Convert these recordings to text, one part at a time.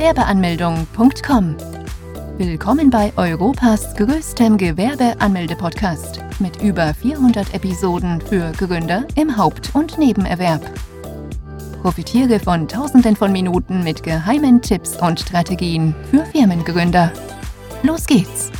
Gewerbeanmeldung.com. Willkommen bei Europas größtem Gewerbeanmelde-Podcast mit über 400 Episoden für Gründer im Haupt- und Nebenerwerb. Profitiere von Tausenden von Minuten mit geheimen Tipps und Strategien für Firmengründer. Los geht's!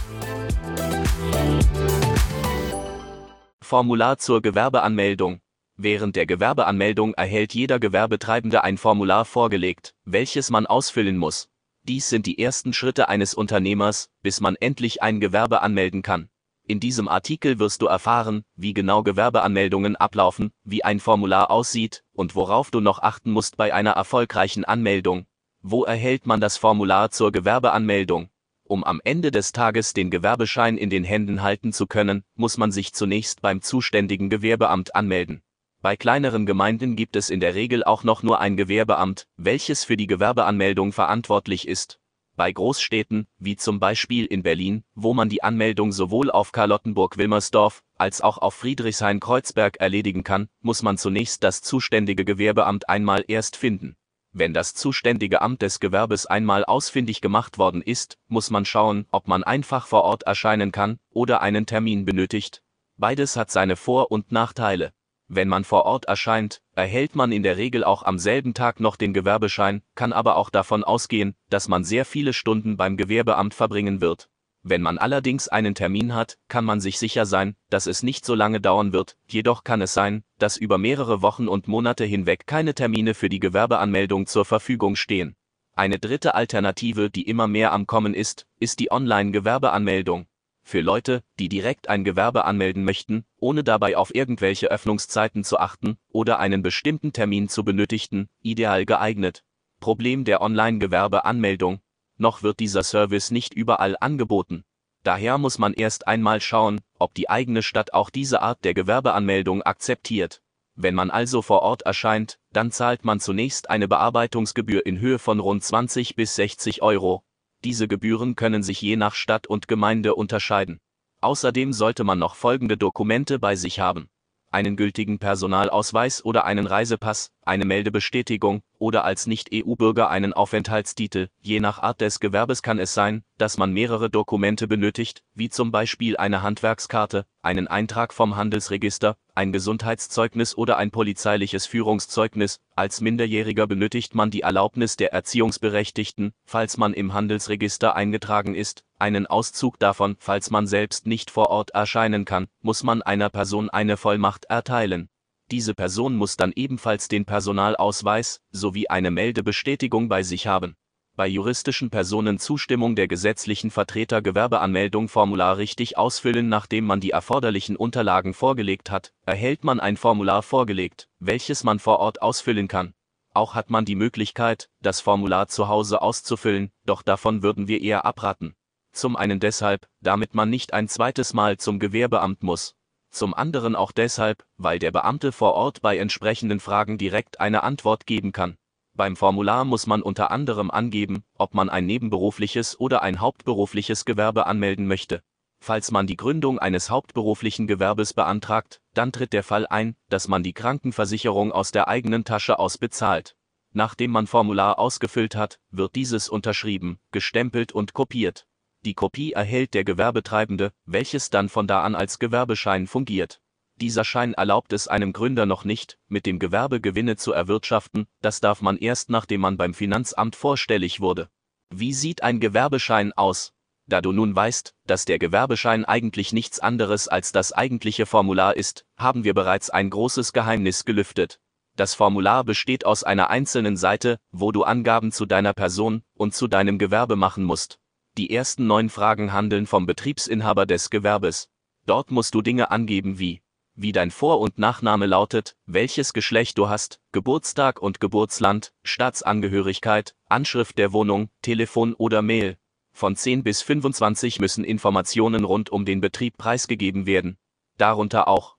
Formular zur Gewerbeanmeldung. Während der Gewerbeanmeldung erhält jeder Gewerbetreibende ein Formular vorgelegt, welches man ausfüllen muss. Dies sind die ersten Schritte eines Unternehmers, bis man endlich ein Gewerbe anmelden kann. In diesem Artikel wirst du erfahren, wie genau Gewerbeanmeldungen ablaufen, wie ein Formular aussieht und worauf du noch achten musst bei einer erfolgreichen Anmeldung. Wo erhält man das Formular zur Gewerbeanmeldung? Um am Ende des Tages den Gewerbeschein in den Händen halten zu können, muss man sich zunächst beim zuständigen Gewerbeamt anmelden. Bei kleineren Gemeinden gibt es in der Regel auch noch nur ein Gewerbeamt, welches für die Gewerbeanmeldung verantwortlich ist. Bei Großstädten, wie zum Beispiel in Berlin, wo man die Anmeldung sowohl auf Charlottenburg-Wilmersdorf als auch auf Friedrichshain-Kreuzberg erledigen kann, muss man zunächst das zuständige Gewerbeamt einmal erst finden. Wenn das zuständige Amt des Gewerbes einmal ausfindig gemacht worden ist, muss man schauen, ob man einfach vor Ort erscheinen kann oder einen Termin benötigt. Beides hat seine Vor- und Nachteile. Wenn man vor Ort erscheint, erhält man in der Regel auch am selben Tag noch den Gewerbeschein, kann aber auch davon ausgehen, dass man sehr viele Stunden beim Gewerbeamt verbringen wird. Wenn man allerdings einen Termin hat, kann man sich sicher sein, dass es nicht so lange dauern wird, jedoch kann es sein, dass über mehrere Wochen und Monate hinweg keine Termine für die Gewerbeanmeldung zur Verfügung stehen. Eine dritte Alternative, die immer mehr am Kommen ist, ist die Online-Gewerbeanmeldung für Leute, die direkt ein Gewerbe anmelden möchten, ohne dabei auf irgendwelche Öffnungszeiten zu achten oder einen bestimmten Termin zu benötigen, ideal geeignet. Problem der Online-Gewerbeanmeldung. Noch wird dieser Service nicht überall angeboten. Daher muss man erst einmal schauen, ob die eigene Stadt auch diese Art der Gewerbeanmeldung akzeptiert. Wenn man also vor Ort erscheint, dann zahlt man zunächst eine Bearbeitungsgebühr in Höhe von rund 20 bis 60 Euro, diese Gebühren können sich je nach Stadt und Gemeinde unterscheiden. Außerdem sollte man noch folgende Dokumente bei sich haben. Einen gültigen Personalausweis oder einen Reisepass, eine Meldebestätigung oder als Nicht-EU-Bürger einen Aufenthaltstitel. Je nach Art des Gewerbes kann es sein, dass man mehrere Dokumente benötigt, wie zum Beispiel eine Handwerkskarte, einen Eintrag vom Handelsregister, ein Gesundheitszeugnis oder ein polizeiliches Führungszeugnis. Als Minderjähriger benötigt man die Erlaubnis der Erziehungsberechtigten, falls man im Handelsregister eingetragen ist, einen Auszug davon, falls man selbst nicht vor Ort erscheinen kann, muss man einer Person eine Vollmacht erteilen. Diese Person muss dann ebenfalls den Personalausweis sowie eine Meldebestätigung bei sich haben. Bei juristischen Personen Zustimmung der gesetzlichen Vertreter Gewerbeanmeldung Formular richtig ausfüllen Nachdem man die erforderlichen Unterlagen vorgelegt hat, erhält man ein Formular vorgelegt, welches man vor Ort ausfüllen kann. Auch hat man die Möglichkeit, das Formular zu Hause auszufüllen, doch davon würden wir eher abraten. Zum einen deshalb, damit man nicht ein zweites Mal zum Gewerbeamt muss zum anderen auch deshalb, weil der Beamte vor Ort bei entsprechenden Fragen direkt eine Antwort geben kann. Beim Formular muss man unter anderem angeben, ob man ein nebenberufliches oder ein hauptberufliches Gewerbe anmelden möchte. Falls man die Gründung eines hauptberuflichen Gewerbes beantragt, dann tritt der Fall ein, dass man die Krankenversicherung aus der eigenen Tasche aus bezahlt. Nachdem man Formular ausgefüllt hat, wird dieses unterschrieben, gestempelt und kopiert. Die Kopie erhält der Gewerbetreibende, welches dann von da an als Gewerbeschein fungiert. Dieser Schein erlaubt es einem Gründer noch nicht, mit dem Gewerbe Gewinne zu erwirtschaften, das darf man erst nachdem man beim Finanzamt vorstellig wurde. Wie sieht ein Gewerbeschein aus? Da du nun weißt, dass der Gewerbeschein eigentlich nichts anderes als das eigentliche Formular ist, haben wir bereits ein großes Geheimnis gelüftet. Das Formular besteht aus einer einzelnen Seite, wo du Angaben zu deiner Person und zu deinem Gewerbe machen musst. Die ersten neun Fragen handeln vom Betriebsinhaber des Gewerbes. Dort musst du Dinge angeben wie wie dein Vor- und Nachname lautet, welches Geschlecht du hast, Geburtstag und Geburtsland, Staatsangehörigkeit, Anschrift der Wohnung, Telefon oder Mail. Von 10 bis 25 müssen Informationen rund um den Betrieb preisgegeben werden. Darunter auch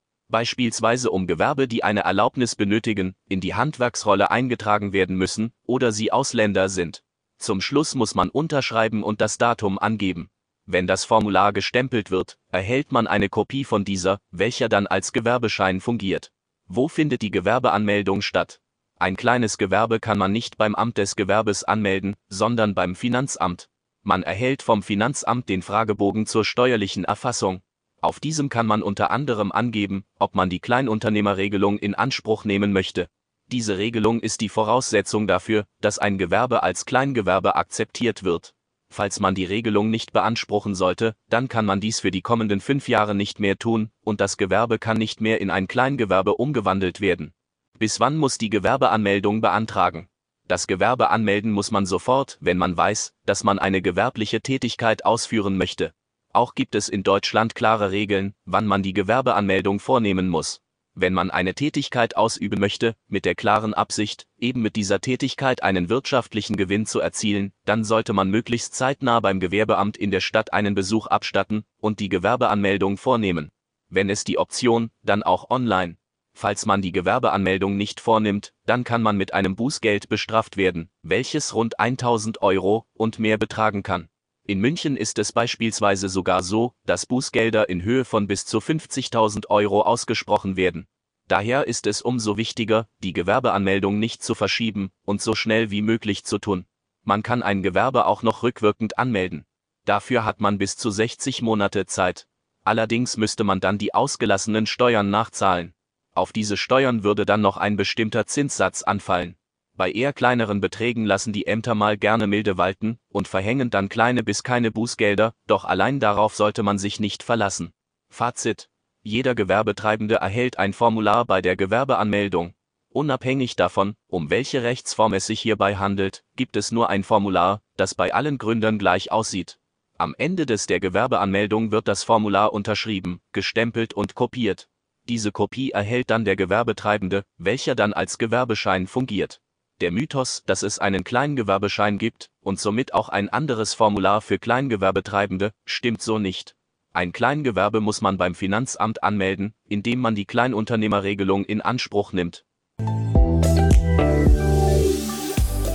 Beispielsweise um Gewerbe, die eine Erlaubnis benötigen, in die Handwerksrolle eingetragen werden müssen oder sie Ausländer sind. Zum Schluss muss man unterschreiben und das Datum angeben. Wenn das Formular gestempelt wird, erhält man eine Kopie von dieser, welcher dann als Gewerbeschein fungiert. Wo findet die Gewerbeanmeldung statt? Ein kleines Gewerbe kann man nicht beim Amt des Gewerbes anmelden, sondern beim Finanzamt. Man erhält vom Finanzamt den Fragebogen zur steuerlichen Erfassung. Auf diesem kann man unter anderem angeben, ob man die Kleinunternehmerregelung in Anspruch nehmen möchte. Diese Regelung ist die Voraussetzung dafür, dass ein Gewerbe als Kleingewerbe akzeptiert wird. Falls man die Regelung nicht beanspruchen sollte, dann kann man dies für die kommenden fünf Jahre nicht mehr tun, und das Gewerbe kann nicht mehr in ein Kleingewerbe umgewandelt werden. Bis wann muss die Gewerbeanmeldung beantragen? Das Gewerbe anmelden muss man sofort, wenn man weiß, dass man eine gewerbliche Tätigkeit ausführen möchte. Auch gibt es in Deutschland klare Regeln, wann man die Gewerbeanmeldung vornehmen muss. Wenn man eine Tätigkeit ausüben möchte, mit der klaren Absicht, eben mit dieser Tätigkeit einen wirtschaftlichen Gewinn zu erzielen, dann sollte man möglichst zeitnah beim Gewerbeamt in der Stadt einen Besuch abstatten und die Gewerbeanmeldung vornehmen. Wenn es die Option, dann auch online. Falls man die Gewerbeanmeldung nicht vornimmt, dann kann man mit einem Bußgeld bestraft werden, welches rund 1000 Euro und mehr betragen kann. In München ist es beispielsweise sogar so, dass Bußgelder in Höhe von bis zu 50.000 Euro ausgesprochen werden. Daher ist es umso wichtiger, die Gewerbeanmeldung nicht zu verschieben und so schnell wie möglich zu tun. Man kann ein Gewerbe auch noch rückwirkend anmelden. Dafür hat man bis zu 60 Monate Zeit. Allerdings müsste man dann die ausgelassenen Steuern nachzahlen. Auf diese Steuern würde dann noch ein bestimmter Zinssatz anfallen. Bei eher kleineren Beträgen lassen die Ämter mal gerne milde walten und verhängen dann kleine bis keine Bußgelder, doch allein darauf sollte man sich nicht verlassen. Fazit. Jeder Gewerbetreibende erhält ein Formular bei der Gewerbeanmeldung. Unabhängig davon, um welche Rechtsform es sich hierbei handelt, gibt es nur ein Formular, das bei allen Gründern gleich aussieht. Am Ende des der Gewerbeanmeldung wird das Formular unterschrieben, gestempelt und kopiert. Diese Kopie erhält dann der Gewerbetreibende, welcher dann als Gewerbeschein fungiert. Der Mythos, dass es einen Kleingewerbeschein gibt und somit auch ein anderes Formular für Kleingewerbetreibende, stimmt so nicht. Ein Kleingewerbe muss man beim Finanzamt anmelden, indem man die Kleinunternehmerregelung in Anspruch nimmt.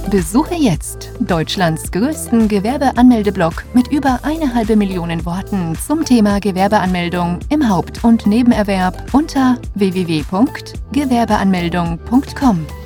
Besuche jetzt Deutschlands größten Gewerbeanmeldeblock mit über eine halbe Million Worten zum Thema Gewerbeanmeldung im Haupt- und Nebenerwerb unter www.gewerbeanmeldung.com.